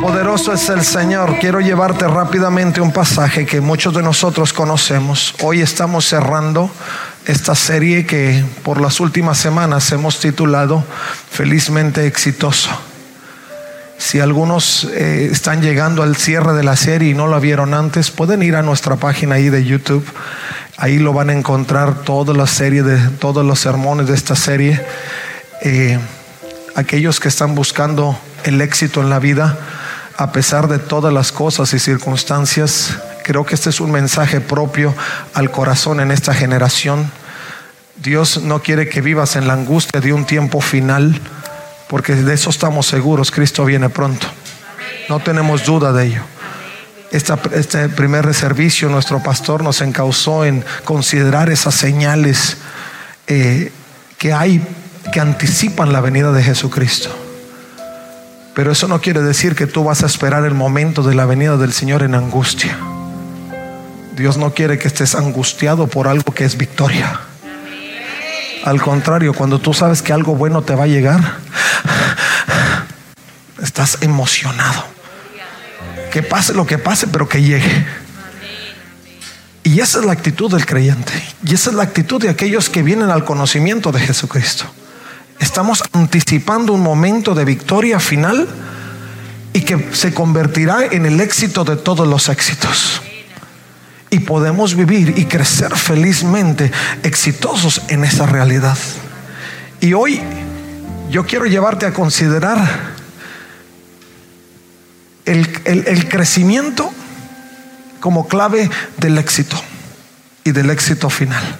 Poderoso es el Señor. Quiero llevarte rápidamente un pasaje que muchos de nosotros conocemos. Hoy estamos cerrando esta serie que por las últimas semanas hemos titulado Felizmente Exitoso. Si algunos eh, están llegando al cierre de la serie y no lo vieron antes, pueden ir a nuestra página ahí de YouTube. Ahí lo van a encontrar toda la serie de todos los sermones de esta serie. Eh, aquellos que están buscando el éxito en la vida, a pesar de todas las cosas y circunstancias. Creo que este es un mensaje propio al corazón en esta generación. Dios no quiere que vivas en la angustia de un tiempo final, porque de eso estamos seguros, Cristo viene pronto. No tenemos duda de ello. este primer servicio, nuestro pastor nos encausó en considerar esas señales eh, que hay que anticipan la venida de Jesucristo. Pero eso no quiere decir que tú vas a esperar el momento de la venida del Señor en angustia. Dios no quiere que estés angustiado por algo que es victoria. Al contrario, cuando tú sabes que algo bueno te va a llegar, estás emocionado. Que pase lo que pase, pero que llegue. Y esa es la actitud del creyente. Y esa es la actitud de aquellos que vienen al conocimiento de Jesucristo. Estamos anticipando un momento de victoria final y que se convertirá en el éxito de todos los éxitos. Y podemos vivir y crecer felizmente exitosos en esa realidad. Y hoy yo quiero llevarte a considerar el, crecimiento como clave del éxito y del éxito final.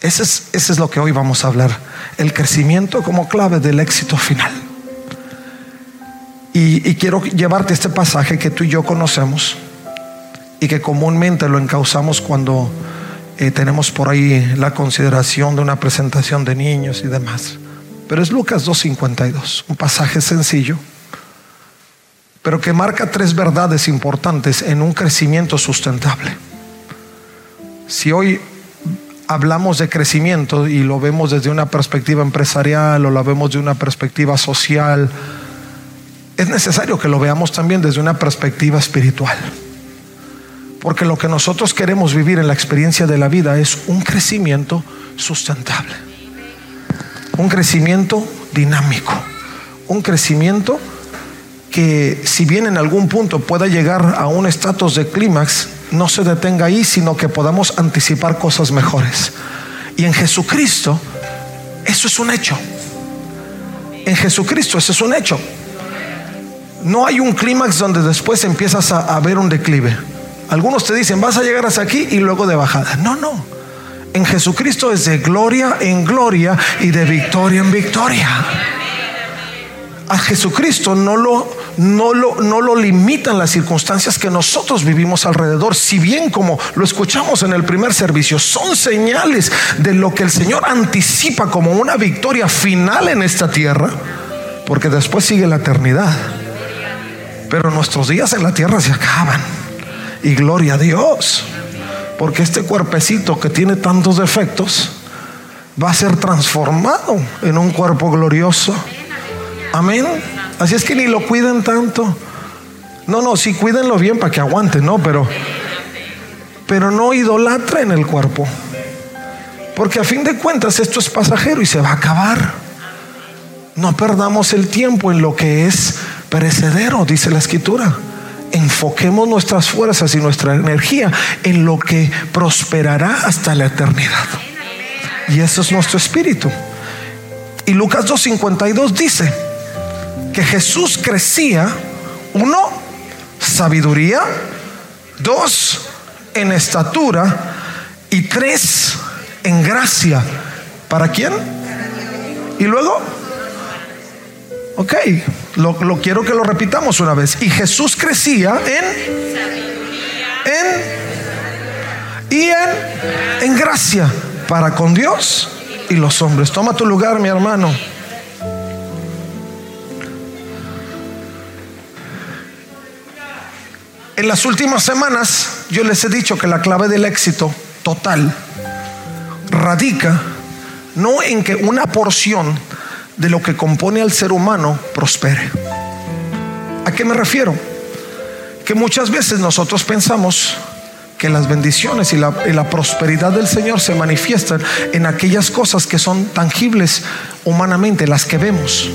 Ese es, es lo que hoy vamos a hablar. El crecimiento como clave del éxito final. Y, quiero llevarte este pasaje que tú y yo conocemos y que comúnmente lo encauzamos cuando eh, tenemos por ahí la consideración de una presentación de niños y demás. Pero es Lucas 2.52, un pasaje sencillo, pero que marca tres verdades importantes en un crecimiento sustentable. Si hoy hablamos de crecimiento y lo vemos desde una perspectiva empresarial o lo vemos de una perspectiva social, es necesario que lo veamos también desde una perspectiva espiritual. Porque lo que nosotros queremos vivir en la experiencia de la vida es un crecimiento sustentable, un crecimiento dinámico, un crecimiento que si bien en algún punto pueda llegar a un estatus de clímax, no se detenga ahí, sino que podamos anticipar cosas mejores. Y en Jesucristo, eso es un hecho. En Jesucristo, eso es un hecho. No hay un clímax donde después empiezas a, ver un declive. Algunos te dicen, vas a llegar hasta aquí y luego de bajada. No, no. En Jesucristo es de gloria en gloria y de victoria en victoria. A Jesucristo no lo no lo, no lo limitan las circunstancias que nosotros vivimos alrededor. Si bien como lo escuchamos en el primer servicio, son señales de lo que el Señor anticipa como una victoria final en esta tierra, porque después sigue la eternidad. Pero nuestros días en la tierra se acaban. Y gloria a Dios. Porque este cuerpecito que tiene tantos defectos va a ser transformado en un cuerpo glorioso. Amén. Así es que ni lo cuiden tanto. No, no, sí cuídenlo bien para que aguante, no, pero pero no idolatren el cuerpo. Porque a fin de cuentas esto es pasajero y se va a acabar. No perdamos el tiempo en lo que es perecedero, dice la escritura. Enfoquemos nuestras fuerzas y nuestra energía en lo que prosperará hasta la eternidad. Y eso es nuestro espíritu. Y Lucas 2.52 dice, que Jesús crecía, uno, sabiduría, dos, en estatura y tres, en gracia. ¿Para quién? Y luego, ok, Lo, lo quiero que lo repitamos una vez. Y Jesús crecía en... En... Y en, en gracia para con Dios y los hombres. Toma tu lugar, mi hermano. En las últimas semanas yo les he dicho que la clave del éxito total radica no en que una porción de lo que compone al ser humano prospere. ¿A qué me refiero? Que muchas veces nosotros pensamos que las bendiciones y la, y la, prosperidad del Señor se manifiestan en aquellas cosas que son tangibles humanamente, las que vemos,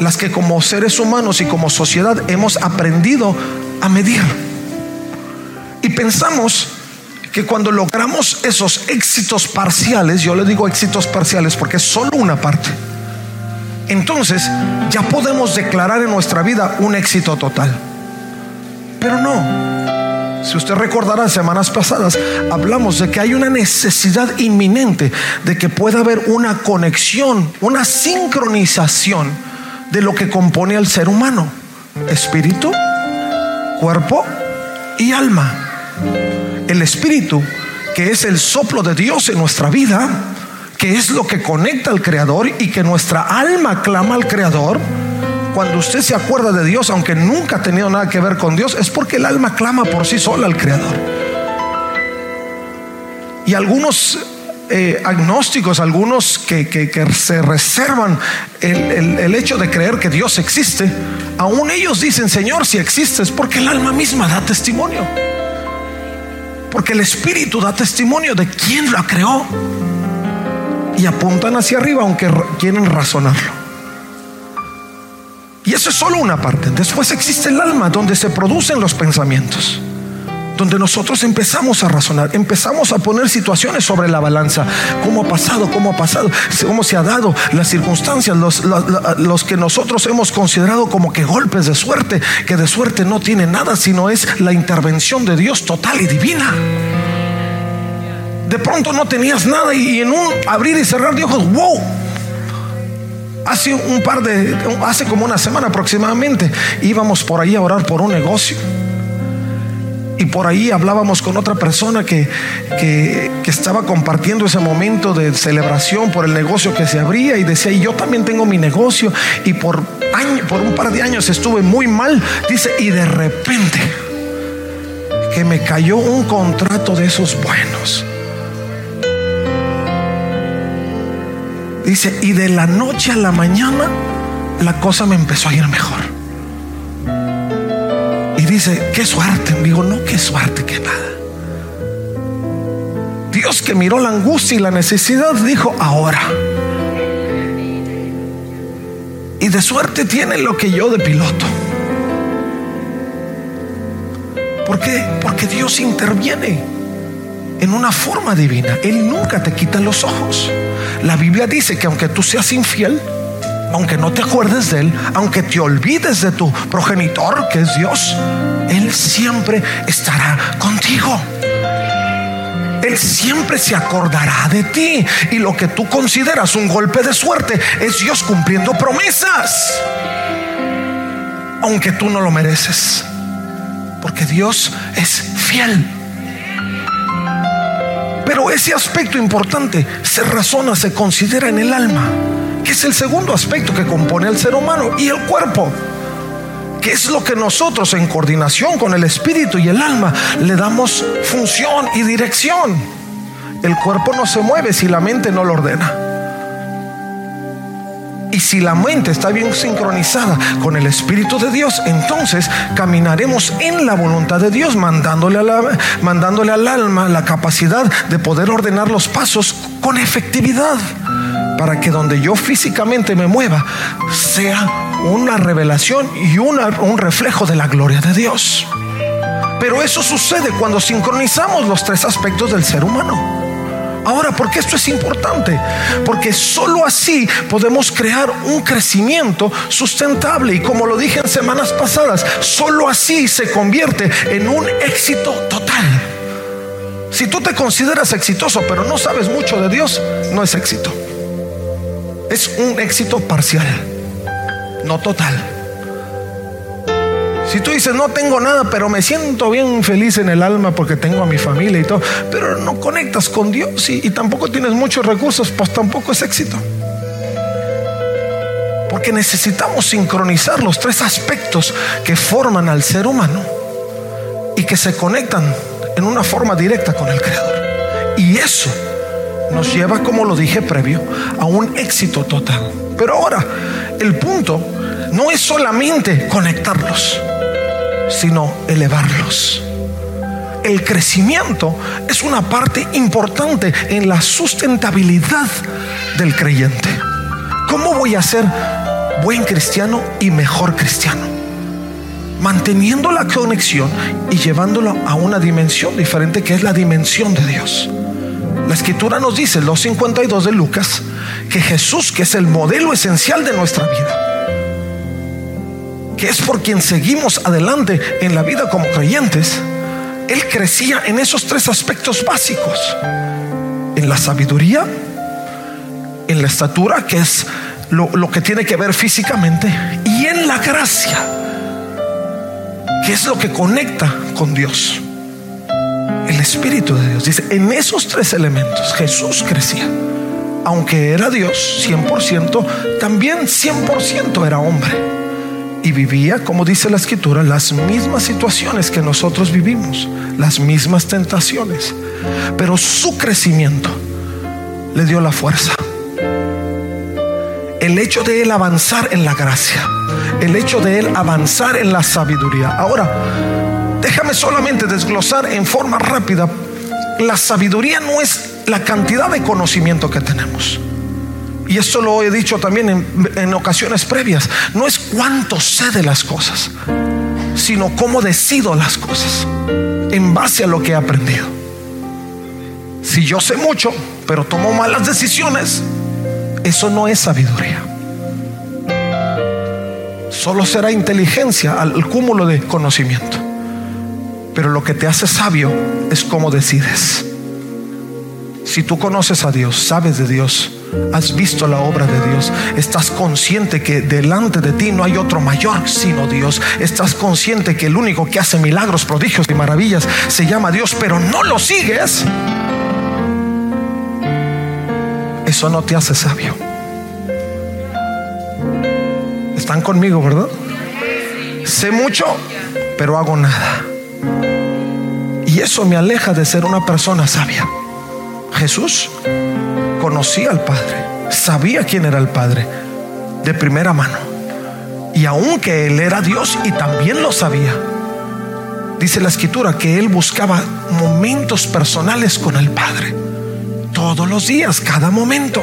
las que como seres humanos y como sociedad hemos aprendido a medir. Y pensamos que cuando logramos esos éxitos parciales, yo le digo éxitos parciales porque es solo una parte, entonces ya podemos declarar en nuestra vida un éxito total. Pero no. Si usted recordará semanas pasadas, hablamos de que hay una necesidad inminente de que pueda haber una conexión, una sincronización de lo que compone al ser humano. Espíritu, cuerpo y alma. El espíritu, que es el soplo de Dios en nuestra vida, que es lo que conecta al Creador y que nuestra alma clama al Creador. Cuando usted se acuerda de Dios, aunque nunca ha tenido nada que ver con Dios, es porque el alma clama por sí sola al Creador. Y algunos eh, agnósticos, algunos que, que, se reservan el, el, el, hecho de creer que Dios existe, aún ellos dicen, Señor, si existes, porque el alma misma da testimonio. Porque el Espíritu da testimonio de quién la creó. Y apuntan hacia arriba aunque quieren razonarlo. Y eso es solo una parte. Después existe el alma donde se producen los pensamientos. Donde nosotros empezamos a razonar, empezamos a poner situaciones sobre la balanza. ¿Cómo ha pasado? ¿Cómo ha pasado? ¿Cómo se ha dado? Las circunstancias, los, los, que nosotros hemos considerado como que golpes de suerte, que de suerte no tiene nada, sino es la intervención de Dios total y divina de pronto no tenías nada y en un abrir y cerrar de ojos, wow. Hace un par de, hace como una semana aproximadamente, íbamos por ahí a orar por un negocio. Y por ahí hablábamos con otra persona que, que, estaba compartiendo ese momento de celebración por el negocio que se abría y decía, y yo también tengo mi negocio y por, año, por un par de años estuve muy mal, dice, y de repente que me cayó un contrato de esos buenos. Dice, y de la noche a la mañana la cosa me empezó a ir mejor. Dice, qué suerte. Digo, no, qué suerte, qué nada. Dios que miró la angustia y la necesidad dijo, ahora. Y de suerte tiene lo que yo de piloto. ¿Por qué? Porque Dios interviene en una forma divina. Él nunca te quita los ojos. La Biblia dice que aunque tú seas infiel, aunque no te acuerdes de Él, aunque te olvides de tu progenitor, que es Dios, Él siempre estará contigo. Él siempre se acordará de ti. Y lo que tú consideras un golpe de suerte es Dios cumpliendo promesas. Aunque tú no lo mereces. Porque Dios es fiel. Pero ese aspecto importante se razona, se considera en el alma, que es el segundo aspecto que compone al ser humano y el cuerpo, que es lo que nosotros en coordinación con el espíritu y el alma le damos función y dirección. El cuerpo no se mueve si la mente no lo ordena. Y si la mente está bien sincronizada con el Espíritu de Dios, entonces caminaremos en la voluntad de Dios, mandándole, al alma la capacidad de poder ordenar los pasos con efectividad, para que donde yo físicamente me mueva sea una revelación y una, un reflejo de la gloria de Dios. Pero eso sucede cuando sincronizamos los tres aspectos del ser humano. Ahora, ¿por qué esto es importante? Porque solo así podemos crear un crecimiento sustentable. Y como lo dije en semanas pasadas, solo así se convierte en un éxito total. Si tú te consideras exitoso pero no sabes mucho de Dios, no es éxito. Es un éxito parcial. no total. Si tú dices, no tengo nada, pero me siento bien feliz en el alma porque tengo a mi familia y todo, pero no conectas con Dios y, tampoco tienes muchos recursos, pues tampoco es éxito. Porque necesitamos sincronizar los tres aspectos que forman al ser humano y que se conectan en una forma directa con el Creador. Y eso nos lleva, como lo dije previo, a un éxito total. Pero ahora, el punto no es solamente conectarlos, sino elevarlos. El crecimiento es una parte importante en la sustentabilidad del creyente. ¿Cómo voy a ser buen cristiano y mejor cristiano? Manteniendo la conexión y llevándolo a una dimensión diferente que es la dimensión de Dios. La escritura nos dice, los 52 de Lucas, que Jesús, que es el modelo esencial de nuestra vida, que es por quien seguimos adelante en la vida como creyentes, Él crecía en esos tres aspectos básicos. En la sabiduría, en la estatura, que es lo, lo que tiene que ver físicamente, y en la gracia, que es lo que conecta con Dios. El Espíritu de Dios. Dice, en esos tres elementos Jesús crecía. Aunque era Dios 100%, también 100% era hombre y vivía, como dice la escritura, las mismas situaciones que nosotros vivimos, las mismas tentaciones. Pero su crecimiento le dio la fuerza. El hecho de él avanzar en la gracia, el hecho de él avanzar en la sabiduría. Ahora, déjame solamente desglosar en forma rápida. La sabiduría no es la cantidad de conocimiento que tenemos. Y esto lo he dicho también en, ocasiones previas. No es cuánto sé de las cosas, sino cómo decido las cosas en base a lo que he aprendido. Si yo sé mucho, pero tomo malas decisiones, eso no es sabiduría. Solo será inteligencia al cúmulo de conocimiento. Pero lo que te hace sabio es cómo decides. Si tú conoces a Dios, sabes de Dios, has visto la obra de Dios, estás consciente que delante de ti no hay otro mayor sino Dios, estás consciente que el único que hace milagros, prodigios y maravillas se llama Dios, pero no lo sigues, eso no te hace sabio. Están conmigo, ¿verdad? Sé mucho, pero hago nada. Y eso me aleja de ser una persona sabia. Jesús conocía al Padre, sabía quién era el Padre de primera mano. Y aunque Él era Dios y también lo sabía, dice la escritura que Él buscaba momentos personales con el Padre. Todos los días, cada momento.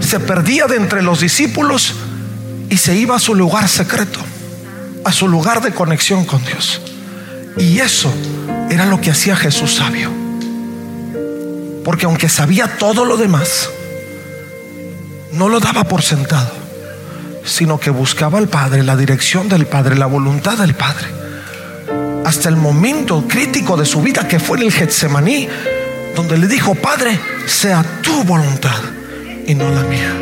Se perdía de entre los discípulos y se iba a su lugar secreto, a su lugar de conexión con Dios. Y eso era lo que hacía Jesús sabio. Porque aunque sabía todo lo demás, no lo daba por sentado, sino que buscaba al Padre, la dirección del Padre, la voluntad del Padre. Hasta el momento crítico de su vida que fue en el Getsemaní, donde le dijo, Padre, sea tu voluntad y no la mía.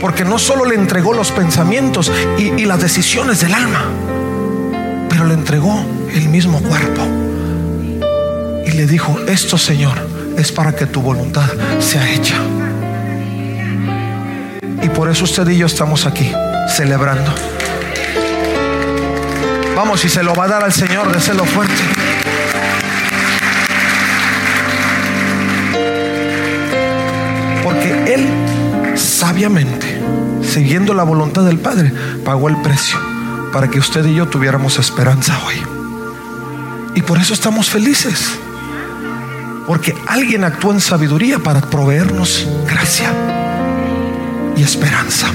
Porque no solo le entregó los pensamientos y, y las decisiones del alma, pero le entregó el mismo cuerpo. Y le dijo, esto Señor, es para que tu voluntad sea hecha. Y por eso usted y yo estamos aquí celebrando. Vamos, y se lo va a dar al Señor, de lo fuerte. Porque Él sabiamente, siguiendo la voluntad del Padre, pagó el precio para que usted y yo tuviéramos esperanza hoy. Y por eso estamos felices. Porque alguien actuó en sabiduría para proveernos gracia y esperanza.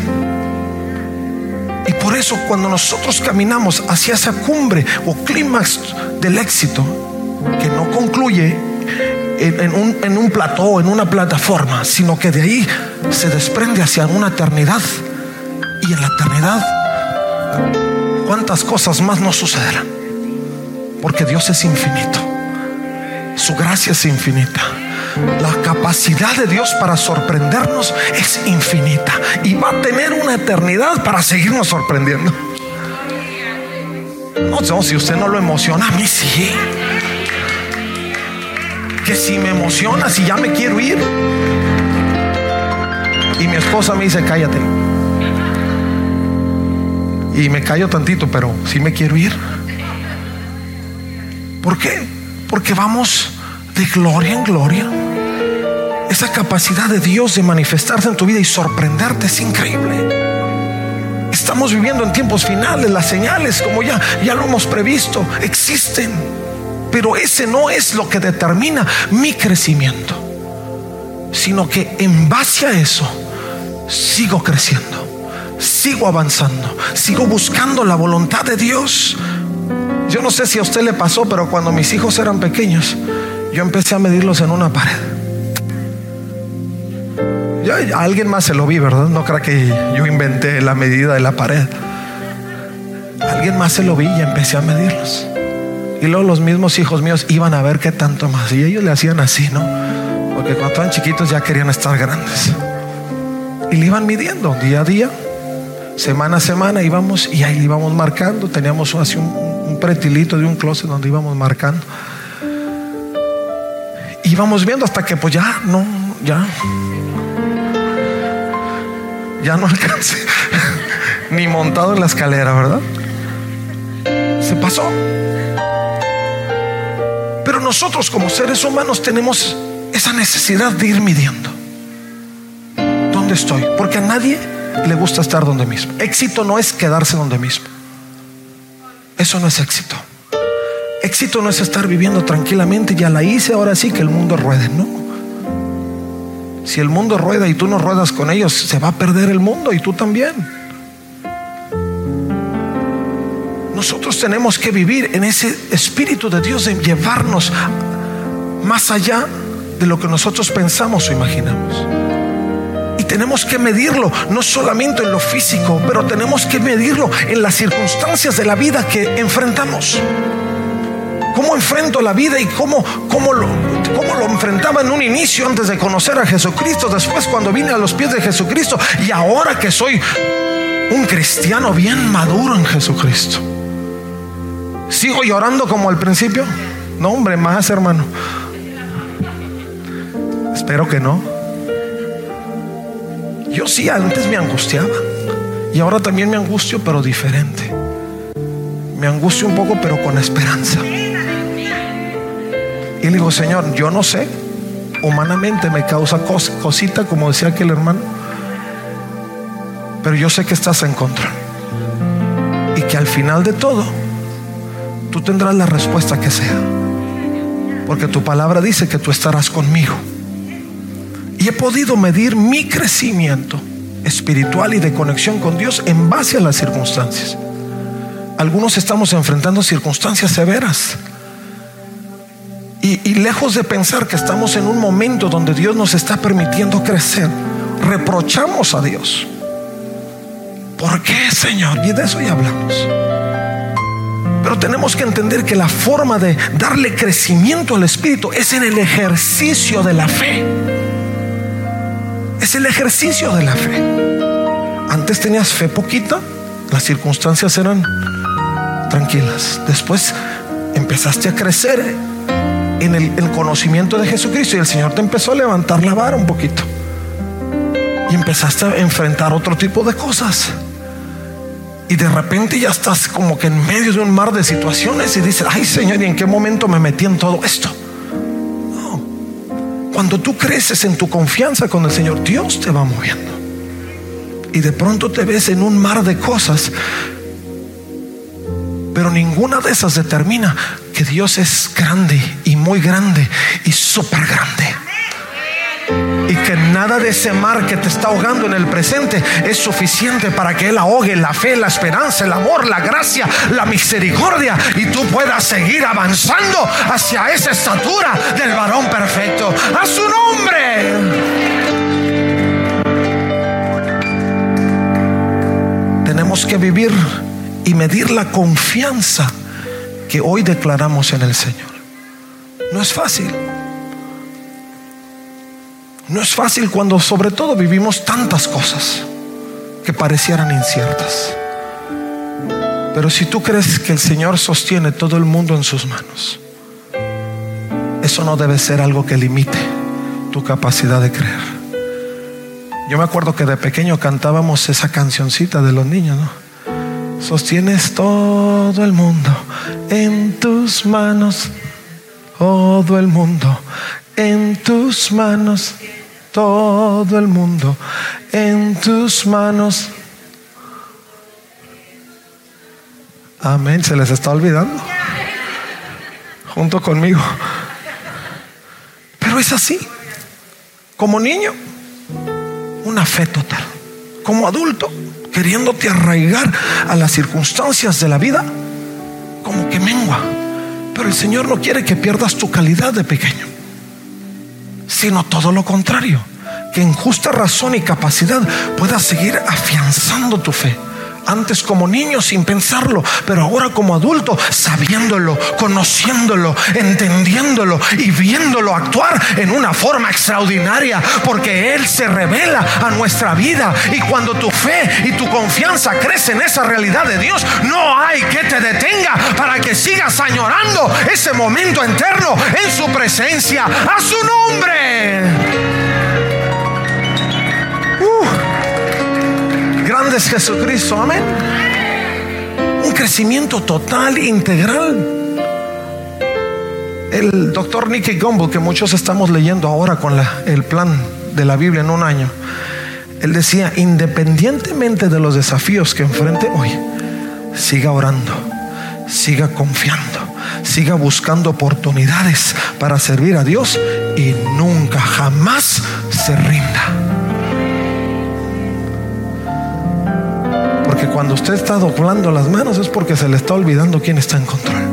Y por eso cuando nosotros caminamos hacia esa cumbre o clímax del éxito, que no concluye en, un, en un plató, en una plataforma, sino que de ahí se desprende hacia una eternidad. Y en la eternidad, ¿cuántas cosas más nos sucederán? Porque Dios es infinito. Su gracia es infinita. la capacidad de Dios para sorprendernos es infinita y va a tener una eternidad para seguirnos sorprendiendo. No, si usted no lo emociona, a mí sí. Que si me emociona, si ya me quiero ir. Y mi esposa me dice, cállate. Y me callo tantito, pero si me quiero ir. ¿Por qué? Porque vamos de gloria en gloria. Esa capacidad de Dios de manifestarse en tu vida y sorprenderte es increíble. Estamos viviendo en tiempos finales, las señales, como ya, ya lo hemos previsto, existen. Pero ese no es lo que determina mi crecimiento, sino que en base a eso sigo creciendo, sigo avanzando, sigo buscando la voluntad de Dios. Yo no sé si a usted le pasó, pero cuando mis hijos eran pequeños, yo empecé a medirlos en una pared. Alguien más se lo vi, ¿verdad? No creo que yo inventé la medida de la pared. Alguien más se lo vi y empecé a medirlos. Y luego los mismos hijos míos iban a ver qué tanto más. Y ellos le hacían así, ¿no? Porque cuando estaban chiquitos ya querían estar grandes. Y le iban midiendo día a día, semana a semana íbamos y ahí le íbamos marcando. Teníamos así un, un pretilito de un closet donde íbamos marcando. Íbamos viendo hasta que pues ya, no, ya ya no alcancé, ni montado en la escalera, ¿verdad? Se pasó. Pero nosotros como seres humanos tenemos esa necesidad de ir midiendo. ¿Dónde estoy? Porque a nadie le gusta estar donde mismo. Éxito no es quedarse donde mismo. Eso no es éxito. Éxito no es estar viviendo tranquilamente, ya la hice, ahora sí que el mundo ruede, ¿no? Si el mundo rueda y tú no ruedas con ellos, se va a perder el mundo y tú también. Nosotros tenemos que vivir en ese espíritu de Dios de llevarnos más allá de lo que nosotros pensamos o imaginamos. Y tenemos que medirlo, no solamente en lo físico, pero tenemos que medirlo en las circunstancias de la vida que enfrentamos cómo enfrento la vida y cómo, cómo, lo, cómo lo enfrentaba en un inicio antes de conocer a Jesucristo, después cuando vine a los pies de Jesucristo y ahora que soy un cristiano bien maduro en Jesucristo. ¿Sigo llorando como al principio? No, hombre, más hermano. Espero que no. Yo sí antes me angustiaba y ahora también me angustio, pero diferente. Me angustio un poco, pero con esperanza. Y le digo, Señor, yo no sé, humanamente me causa cosita, como decía aquel hermano, pero yo sé que estás en contra. Y que al final de todo, tú tendrás la respuesta que sea. Porque tu palabra dice que tú estarás conmigo. Y he podido medir mi crecimiento espiritual y de conexión con Dios en base a las circunstancias. Algunos estamos enfrentando circunstancias severas y, lejos de pensar que estamos en un momento donde Dios nos está permitiendo crecer, reprochamos a Dios. ¿Por qué, Señor? Y de eso ya hablamos. Pero tenemos que entender que la forma de darle crecimiento al Espíritu es en el ejercicio de la fe. El ejercicio de la fe. Antes tenías fe poquita, las circunstancias eran tranquilas. Después empezaste a crecer en el, conocimiento de Jesucristo y el Señor te empezó a levantar la vara un poquito. Y empezaste a enfrentar otro tipo de cosas. Y de repente ya estás como que en medio de un mar de situaciones y dices, ay Señor, ¿y en qué momento me metí en todo esto? Cuando tú creces en tu confianza con el Señor, Dios te va moviendo. Y de pronto te ves en un mar de cosas pero ninguna de esas determina que Dios es grande y muy grande y súper grande. Y que nada de ese mar que te está ahogando en el presente es suficiente para que Él ahogue la fe, la esperanza, el amor, la gracia, la misericordia y tú puedas seguir avanzando hacia esa estatura del varón perfecto. A su nombre. Tenemos que vivir y medir la confianza que hoy declaramos en el Señor. No es fácil. No es fácil cuando sobre todo vivimos tantas cosas que parecieran inciertas. Pero si tú crees que el Señor sostiene todo el mundo en sus manos, eso no debe ser algo que limite tu capacidad de creer. Yo me acuerdo que de pequeño cantábamos esa cancioncita de los niños. Sostienes todo el mundo en tus manos, todo el mundo en tus manos, todo el mundo en tus manos. Amén, se les está olvidando. Junto conmigo. Pero es así. Como niño, una fe total. Como adulto, queriéndote arraigar a las circunstancias de la vida, como que mengua. Pero el Señor no quiere que pierdas tu calidad de pequeño, sino todo lo contrario, que en justa razón y capacidad puedas seguir afianzando tu fe antes como niño sin pensarlo, pero ahora como adulto sabiéndolo, conociéndolo, entendiéndolo y viéndolo actuar en una forma extraordinaria, porque Él se revela a nuestra vida y cuando tu fe y tu confianza crece en esa realidad de Dios, no hay que te detenga para que sigas añorando ese momento eterno en su presencia, a su nombre. Grande es Jesucristo, amén. Un crecimiento total, integral. El doctor Nicky Gumbel, que muchos estamos leyendo ahora con el plan de la Biblia en un año, él decía, independientemente de los desafíos que enfrente hoy, siga orando, siga confiando, siga buscando oportunidades para servir a Dios y nunca, jamás se rinda. Cuando usted está doblando las manos es porque se le está olvidando quién está en control.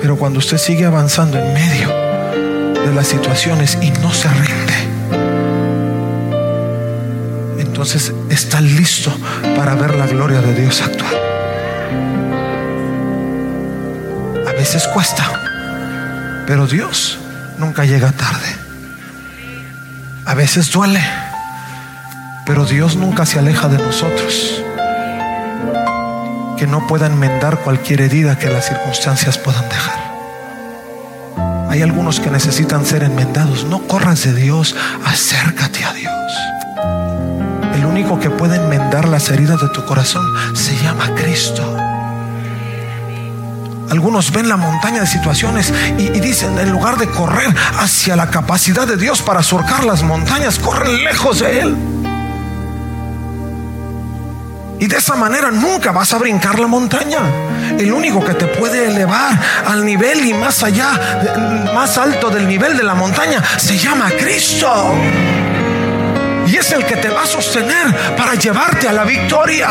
Pero cuando usted sigue avanzando en medio de las situaciones y no se rinde, entonces está listo para ver la gloria de Dios actuar. A veces cuesta, pero Dios nunca llega tarde. A veces duele pero Dios nunca se aleja de nosotros. Que no pueda enmendar cualquier herida que las circunstancias puedan dejar. Hay algunos que necesitan ser enmendados. No corras de Dios, acércate a Dios. El único que puede enmendar las heridas de tu corazón se llama Cristo. Algunos ven la montaña de situaciones y, dicen, en lugar de correr hacia la capacidad de Dios para surcar las montañas, corren lejos de Él. Y de esa manera nunca vas a brincar la montaña. El único que te puede elevar al nivel y más allá, más alto del nivel de la montaña, se llama Cristo. Y es el que te va a sostener para llevarte a la victoria.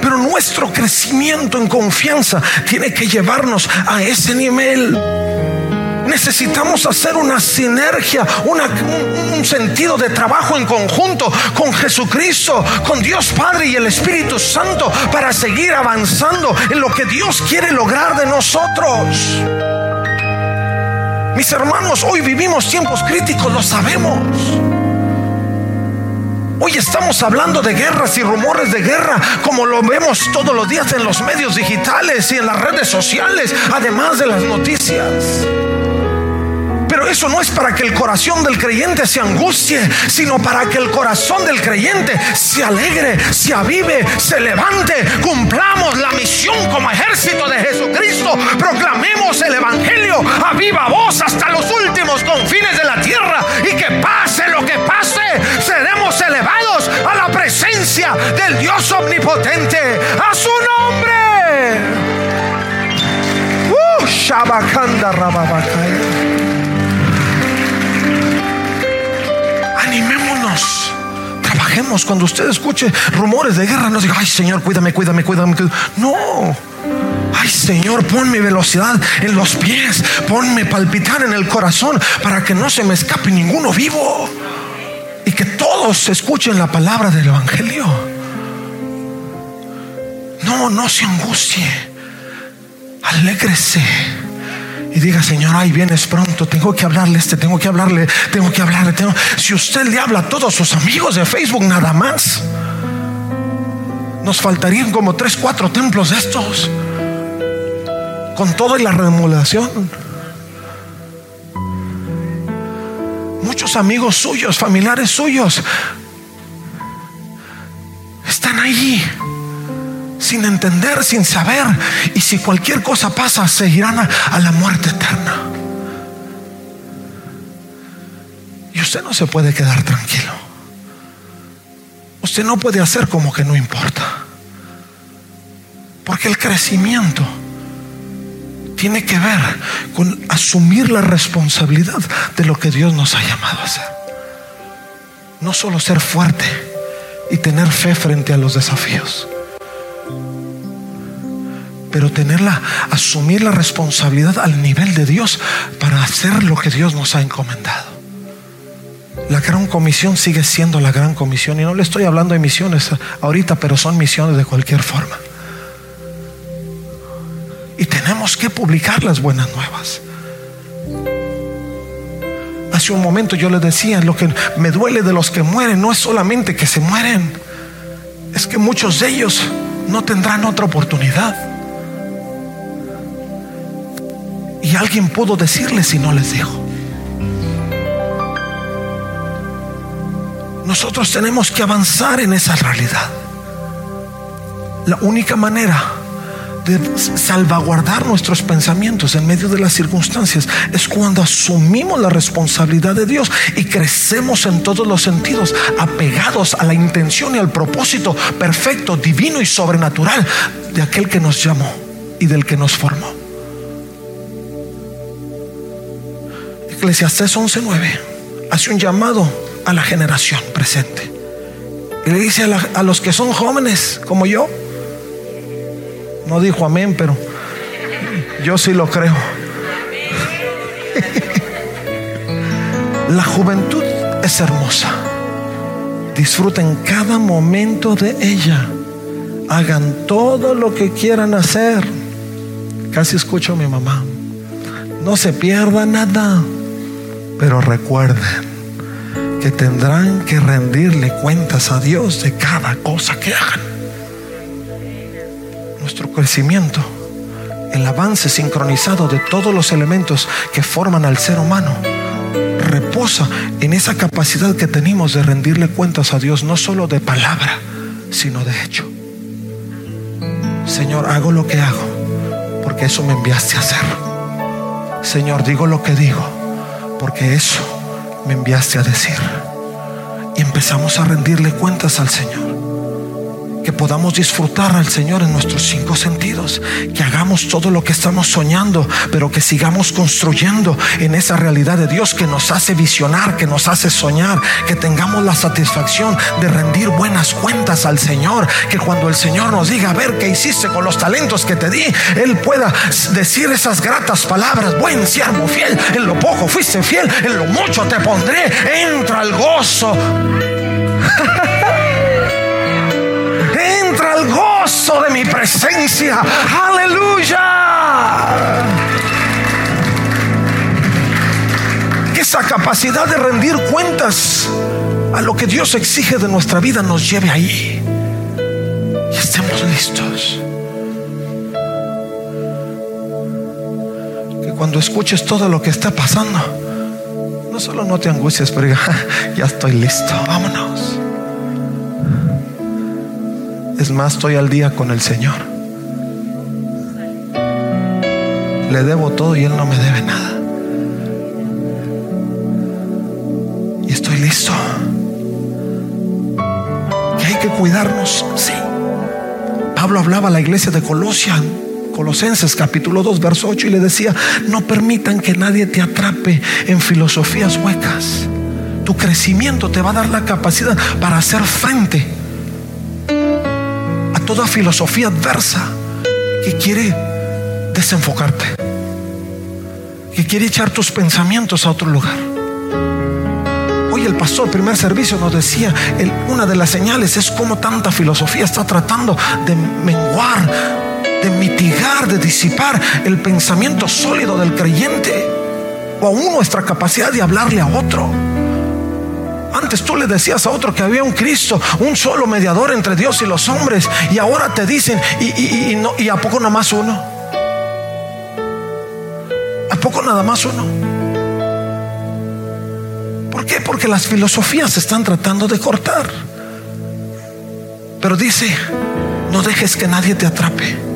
Pero nuestro crecimiento en confianza tiene que llevarnos a ese nivel. Necesitamos hacer una sinergia, un, sentido de trabajo en conjunto con Jesucristo, con Dios Padre y el Espíritu Santo para seguir avanzando en lo que Dios quiere lograr de nosotros. Mis hermanos, hoy vivimos tiempos críticos, lo sabemos. Hoy estamos hablando de guerras y rumores de guerra como lo vemos todos los días en los medios digitales y en las redes sociales, además de las noticias. Pero eso no es para que el corazón del creyente se angustie, sino para que el corazón del creyente se alegre, se avive, se levante. Cumplamos la misión como ejército de Jesucristo. Proclamemos el Evangelio a viva voz hasta los últimos confines de la tierra. Y que pase lo que pase, seremos elevados a la presencia del Dios omnipotente. A su nombre. Uh, Shabakanda animémonos. Cuando usted escuche rumores de guerra, no diga, ay Señor, cuídame, cuídame, cuídame. No. Ay Señor, ponme velocidad en los pies, ponme palpitar en el corazón para que no se me escape ninguno vivo. Y que todos escuchen la palabra del Evangelio. No, no se angustie. Alégrese y diga, Señor, ay, vienes pronto, tengo que hablarle este, tengo que hablarle, tengo que hablarle. Tengo... Si usted le habla a todos sus amigos de Facebook nada más, nos faltarían como tres, cuatro templos de estos, con toda la remodelación. Muchos amigos suyos, familiares suyos, están ahí sin entender, sin saber. Y si cualquier cosa pasa, se irán a, la muerte eterna. Y usted no se puede quedar tranquilo. Usted no puede hacer como que no importa. Porque el crecimiento tiene que ver con asumir la responsabilidad de lo que Dios nos ha llamado a hacer. No solo ser fuerte y tener fe frente a los desafíos pero tenerla, asumir la responsabilidad al nivel de Dios para hacer lo que Dios nos ha encomendado. La gran comisión sigue siendo la gran comisión y no le estoy hablando de misiones ahorita, pero son misiones de cualquier forma. Y tenemos que publicar las buenas nuevas. Hace un momento yo les decía, lo que me duele de los que mueren no es solamente que se mueren, es que muchos de ellos no tendrán otra oportunidad. Y alguien pudo decirles si no les dijo. Nosotros tenemos que avanzar en esa realidad. La única manera de salvaguardar nuestros pensamientos en medio de las circunstancias es cuando asumimos la responsabilidad de Dios y crecemos en todos los sentidos, apegados a la intención y al propósito perfecto, divino y sobrenatural de aquel que nos llamó y del que nos formó. Eclesiastés 11:9 hace un llamado a la generación presente. Y le dice a, a, los que son jóvenes como yo, no dijo amén, pero yo sí lo creo. La juventud es hermosa. Disfruten cada momento de ella. Hagan todo lo que quieran hacer. Casi escucho a mi mamá. No se pierda nada. Pero recuerden que tendrán que rendirle cuentas a Dios de cada cosa que hagan. Nuestro crecimiento, el avance sincronizado de todos los elementos que forman al ser humano, reposa en esa capacidad que tenemos de rendirle cuentas a Dios, no solo de palabra, sino de hecho. Señor, hago lo que hago, porque eso me enviaste a hacer. Señor, digo lo que digo porque eso me enviaste a decir. Y empezamos a rendirle cuentas al Señor que podamos disfrutar al Señor en nuestros cinco sentidos, que hagamos todo lo que estamos soñando, pero que sigamos construyendo en esa realidad de Dios que nos hace visionar, que nos hace soñar, que tengamos la satisfacción de rendir buenas cuentas al Señor, que cuando el Señor nos diga, a ver qué hiciste con los talentos que te di, Él pueda decir esas gratas palabras, buen siervo fiel, en lo poco fuiste fiel, en lo mucho te pondré, entra al gozo. el gozo de mi presencia. Aleluya. Esa capacidad de rendir cuentas a lo que Dios exige de nuestra vida nos lleve ahí. Y estemos listos. Que cuando escuches todo lo que está pasando, no solo no te angusties, pero ya estoy listo, vámonos. Es más, estoy al día con el Señor. Le debo todo y Él no me debe nada. Y estoy listo. Que hay que cuidarnos, sí. Pablo hablaba a la iglesia de Colosia, Colosenses capítulo 2, verso 8, y le decía, no permitan que nadie te atrape en filosofías huecas. Tu crecimiento te va a dar la capacidad para hacer frente toda filosofía adversa que quiere desenfocarte, que quiere echar tus pensamientos a otro lugar. Hoy el pastor, primer servicio, nos decía, una de las señales es como tanta filosofía está tratando de menguar de mitigar, de disipar el pensamiento sólido del creyente o aún nuestra capacidad de hablarle a otro. Antes tú le decías a otro que había un Cristo, un solo mediador entre Dios y los hombres, y ahora te dicen, ¿y, no, y a poco nada más uno? ¿A poco nada más uno? ¿Por qué? Porque las filosofías se están tratando de cortar. Pero dice, no dejes que nadie te atrape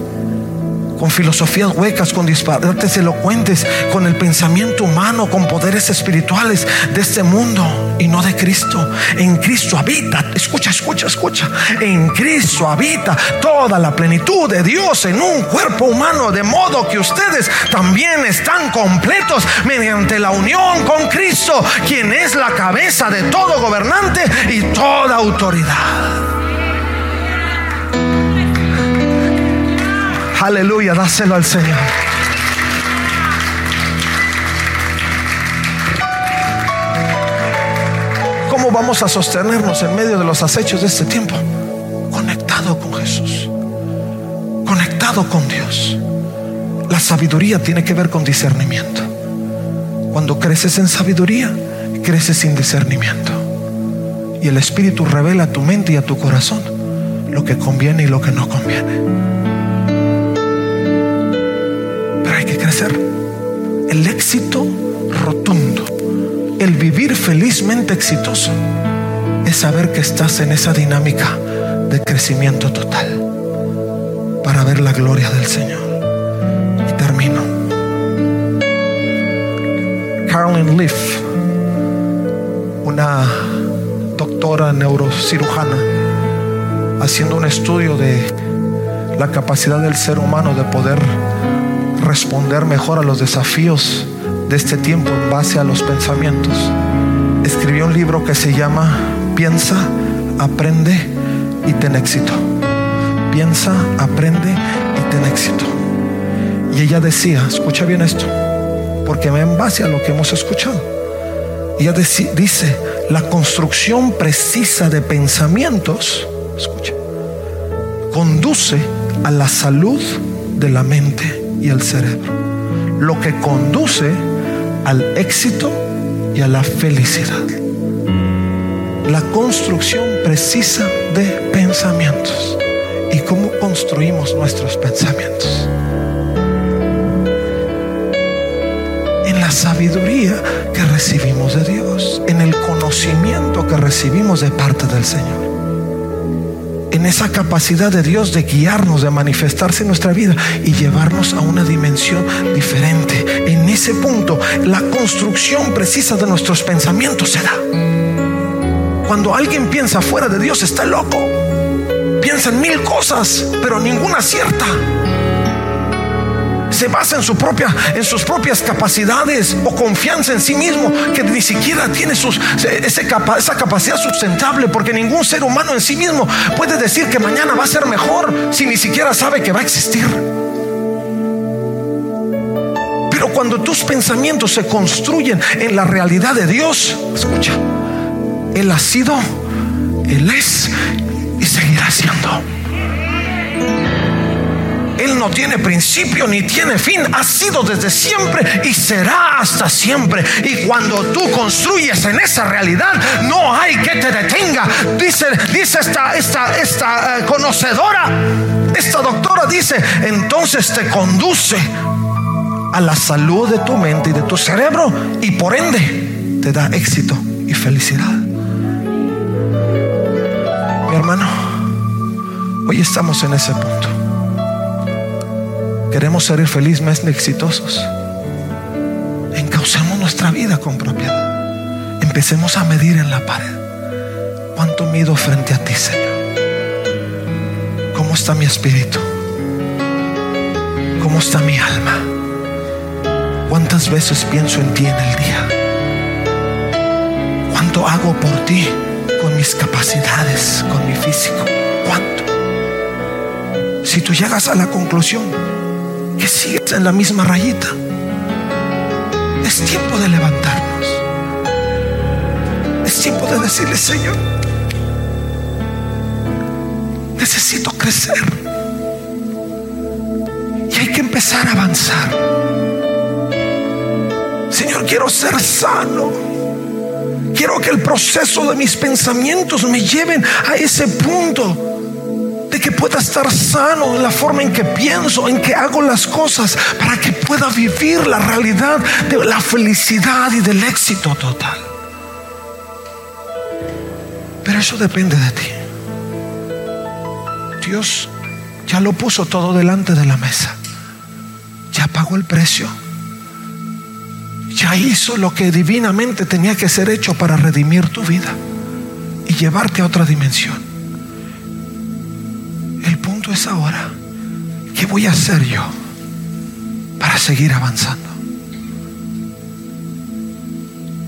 con filosofías huecas, con disparates elocuentes, con el pensamiento humano, con poderes espirituales de este mundo y no de Cristo. En Cristo habita, escucha, escucha, escucha. En Cristo habita toda la plenitud de Dios en un cuerpo humano, de modo que ustedes también están completos mediante la unión con Cristo, quien es la cabeza de todo gobernante y toda autoridad. Aleluya, dáselo al Señor. ¿Cómo vamos a sostenernos en medio de los acechos de este tiempo? Conectado con Jesús, conectado con Dios. La sabiduría tiene que ver con discernimiento. Cuando creces en sabiduría, creces sin discernimiento. Y el Espíritu revela a tu mente y a tu corazón lo que conviene y lo que no conviene. El éxito rotundo, el vivir felizmente exitoso, es saber que estás en esa dinámica de crecimiento total para ver la gloria del Señor. Y termino. Carolyn Leaf, una doctora neurocirujana, haciendo un estudio de la capacidad del ser humano de poder responder mejor a los desafíos de este tiempo en base a los pensamientos. Escribió un libro que se llama Piensa, aprende y ten éxito. Piensa, aprende y ten éxito. Y ella decía, escucha bien esto, porque en base a lo que hemos escuchado. Ella dice, la construcción precisa de pensamientos, escucha, conduce a la salud de la mente y el cerebro. Lo que conduce al éxito y a la felicidad. La construcción precisa de pensamientos. ¿Y cómo construimos nuestros pensamientos? En la sabiduría que recibimos de Dios, en el conocimiento que recibimos de parte del Señor en esa capacidad de Dios de guiarnos, de manifestarse en nuestra vida y llevarnos a una dimensión diferente. En ese punto, la construcción precisa de nuestros pensamientos se da. Cuando alguien piensa fuera de Dios, está loco. Piensa en mil cosas, pero ninguna cierta se basa en, en sus propias capacidades o confianza en sí mismo, que ni siquiera tiene sus, esa capacidad sustentable, porque ningún ser humano en sí mismo puede decir que mañana va a ser mejor si ni siquiera sabe que va a existir. Pero cuando tus pensamientos se construyen en la realidad de Dios, escucha, Él ha sido, Él es y seguirá siendo. Él no tiene principio ni tiene fin. Ha sido desde siempre y será hasta siempre. Y cuando tú construyes en esa realidad, no hay que te detenga. Dice, dice esta, esta, esta eh, conocedora, esta doctora dice, entonces te conduce a la salud de tu mente y de tu cerebro y por ende te da éxito y felicidad. Mi hermano, hoy estamos en ese punto. Queremos ser felizmente exitosos. Encaucemos nuestra vida con propiedad. Empecemos a medir en la pared. ¿Cuánto mido frente a ti, Señor? ¿Cómo está mi espíritu? ¿Cómo está mi alma? ¿Cuántas veces pienso en ti en el día? ¿Cuánto hago por ti con mis capacidades, con mi físico? ¿Cuánto? Si tú llegas a la conclusión que sigues en la misma rayita. Es tiempo de levantarnos. Es tiempo de decirle, Señor, necesito crecer. empezar a avanzar. Señor, quiero ser sano. Quiero que el proceso de mis pensamientos me lleven a ese punto de que pueda estar sano en la forma en que pienso, en que hago las cosas, para que pueda vivir la realidad de la felicidad y del éxito total. Pero eso depende de ti. Dios ya lo puso todo delante de la mesa. Ya pagó el precio. Ya hizo lo que divinamente tenía que ser hecho para redimir tu vida y llevarte a otra dimensión. Es ahora, ¿qué voy a hacer yo para seguir avanzando?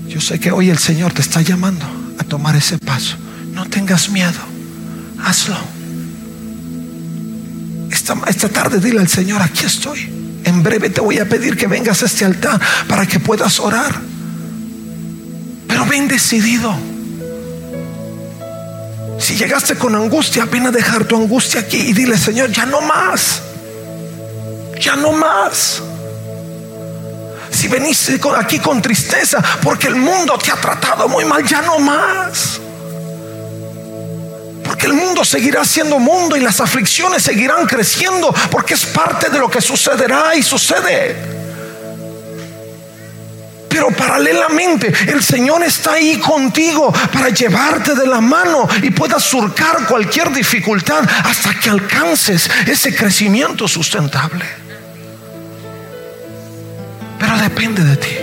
Yo sé que hoy el Señor te está llamando a tomar ese paso. No tengas miedo, hazlo. Esta, esta tarde dile al Señor, aquí estoy. En breve te voy a pedir que vengas a este altar para que puedas orar. Pero ven decidido. Si llegaste con angustia, ven a dejar tu angustia aquí y dile, Señor, ya no más. Ya no más. Si veniste aquí con tristeza porque el mundo te ha tratado muy mal, ya no más. Porque el mundo seguirá siendo mundo y las aflicciones seguirán creciendo porque es parte de lo que sucederá y sucede. Pero paralelamente el Señor está ahí contigo para llevarte de la mano y puedas surcar cualquier dificultad hasta que alcances ese crecimiento sustentable. Pero depende de ti.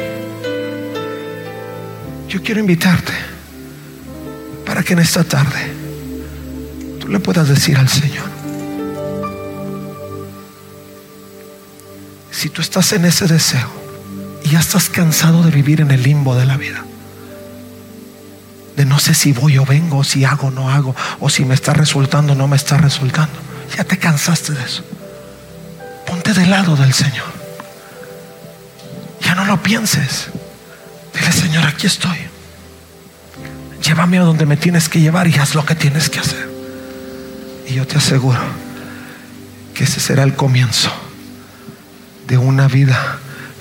Yo quiero invitarte para que en esta tarde tú le puedas decir al Señor, si tú estás en ese deseo ya estás cansado de vivir en el limbo de la vida, de no sé si voy o vengo, o si hago o no hago, o si me está resultando o no me está resultando, ya te cansaste de eso. Ponte del lado del Señor. Ya no lo pienses. Dile, Señor, aquí estoy. Llévame a donde me tienes que llevar y haz lo que tienes que hacer. Y yo te aseguro que ese será el comienzo de una vida